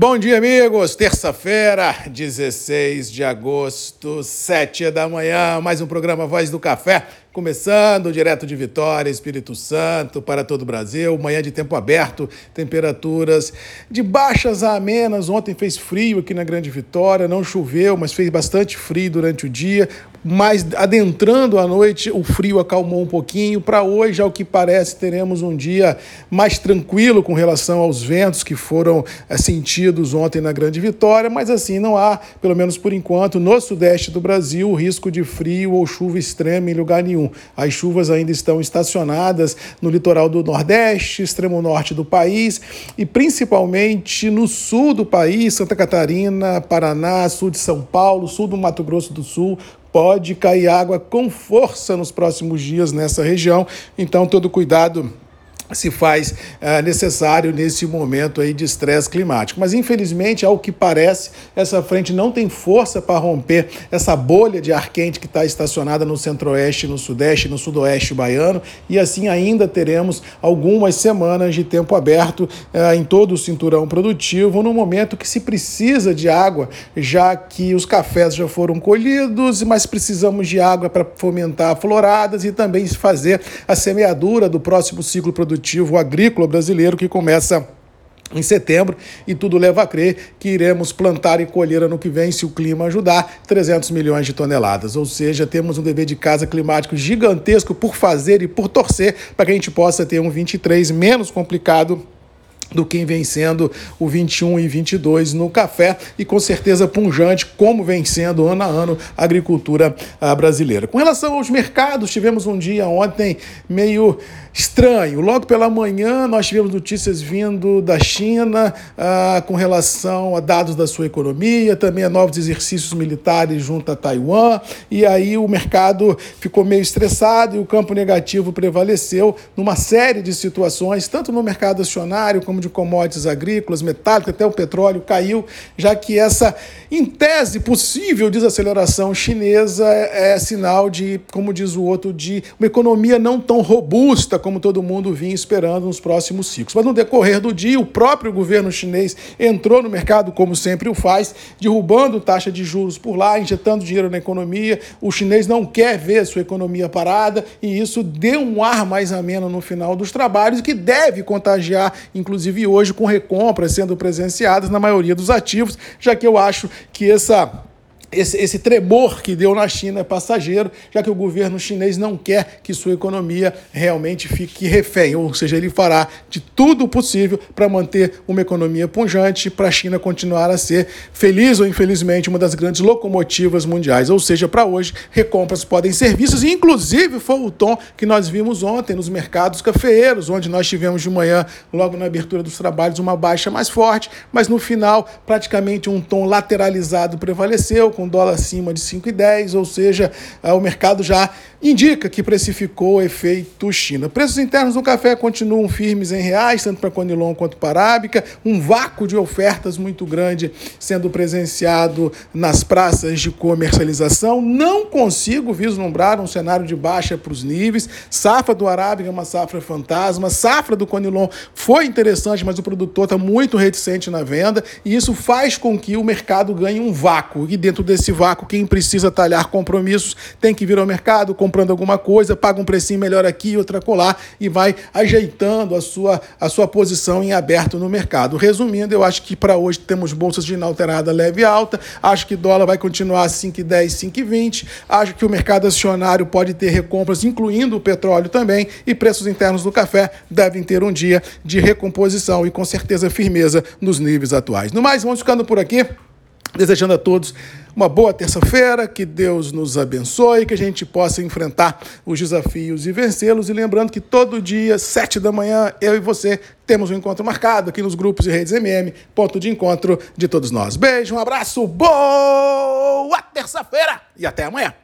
Bom dia, amigos. Terça-feira, 16 de agosto, 7 da manhã, mais um programa Voz do Café, começando direto de Vitória, Espírito Santo, para todo o Brasil. Manhã de tempo aberto, temperaturas de baixas a amenas. Ontem fez frio aqui na Grande Vitória, não choveu, mas fez bastante frio durante o dia. Mas adentrando a noite, o frio acalmou um pouquinho. Para hoje, ao que parece, teremos um dia mais tranquilo com relação aos ventos que foram é, sentidos ontem na Grande Vitória, mas assim não há, pelo menos por enquanto, no sudeste do Brasil, risco de frio ou chuva extrema em lugar nenhum. As chuvas ainda estão estacionadas no litoral do Nordeste, extremo norte do país e principalmente no sul do país, Santa Catarina, Paraná, sul de São Paulo, sul do Mato Grosso do Sul, pode cair água com força nos próximos dias nessa região. Então, todo cuidado se faz é, necessário nesse momento aí de estresse climático. Mas, infelizmente, ao que parece, essa frente não tem força para romper essa bolha de ar quente que está estacionada no centro-oeste, no sudeste, no sudoeste baiano, e assim ainda teremos algumas semanas de tempo aberto é, em todo o cinturão produtivo, no momento que se precisa de água, já que os cafés já foram colhidos, mas precisamos de água para fomentar floradas e também fazer a semeadura do próximo ciclo produtivo produtivo agrícola brasileiro que começa em setembro e tudo leva a crer que iremos plantar e colher ano que vem, se o clima ajudar, 300 milhões de toneladas. Ou seja, temos um dever de casa climático gigantesco por fazer e por torcer para que a gente possa ter um 23 menos complicado do que vem sendo o 21 e 22 no café e com certeza punjante como vem sendo ano a ano a agricultura ah, brasileira. Com relação aos mercados, tivemos um dia ontem meio estranho. Logo pela manhã, nós tivemos notícias vindo da China ah, com relação a dados da sua economia, também a novos exercícios militares junto a Taiwan, e aí o mercado ficou meio estressado e o campo negativo prevaleceu numa série de situações, tanto no mercado acionário como de commodities agrícolas, metálicos, até o petróleo caiu, já que essa, em tese, possível desaceleração chinesa é, é sinal de, como diz o outro, de uma economia não tão robusta como todo mundo vinha esperando nos próximos ciclos. Mas no decorrer do dia, o próprio governo chinês entrou no mercado, como sempre o faz, derrubando taxa de juros por lá, injetando dinheiro na economia. O chinês não quer ver sua economia parada e isso deu um ar mais ameno no final dos trabalhos, que deve contagiar, inclusive hoje, com recompras sendo presenciadas na maioria dos ativos, já que eu acho que essa esse, esse, tremor que deu na China é passageiro, já que o governo chinês não quer que sua economia realmente fique refém, ou seja, ele fará de tudo possível para manter uma economia punjante, para a China continuar a ser, feliz ou infelizmente, uma das grandes locomotivas mundiais. Ou seja, para hoje, recompras podem ser vistas, inclusive foi o tom que nós vimos ontem nos mercados cafeeiros, onde nós tivemos de manhã, logo na abertura dos trabalhos, uma baixa mais forte, mas no final, praticamente um tom lateralizado prevaleceu com dólar acima de 5,10, ou seja, eh, o mercado já indica que precificou o efeito China. Preços internos do café continuam firmes em reais, tanto para Conilon quanto para Arábica, um vácuo de ofertas muito grande sendo presenciado nas praças de comercialização. Não consigo vislumbrar um cenário de baixa para os níveis. Safra do Arábica é uma safra fantasma, safra do Conilon foi interessante, mas o produtor está muito reticente na venda e isso faz com que o mercado ganhe um vácuo. E dentro desse vácuo, quem precisa talhar compromissos tem que vir ao mercado comprando alguma coisa, paga um precinho melhor aqui, outra colar e vai ajeitando a sua, a sua posição em aberto no mercado. Resumindo, eu acho que para hoje temos bolsas de inalterada leve e alta, acho que dólar vai continuar 5,10, 5,20, acho que o mercado acionário pode ter recompras, incluindo o petróleo também, e preços internos do café devem ter um dia de recomposição e com certeza firmeza nos níveis atuais. No mais, vamos ficando por aqui. Desejando a todos uma boa terça-feira, que Deus nos abençoe, que a gente possa enfrentar os desafios e vencê-los. E lembrando que todo dia, sete da manhã, eu e você temos um encontro marcado aqui nos grupos e redes MM, ponto de encontro de todos nós. Beijo, um abraço, boa terça-feira e até amanhã.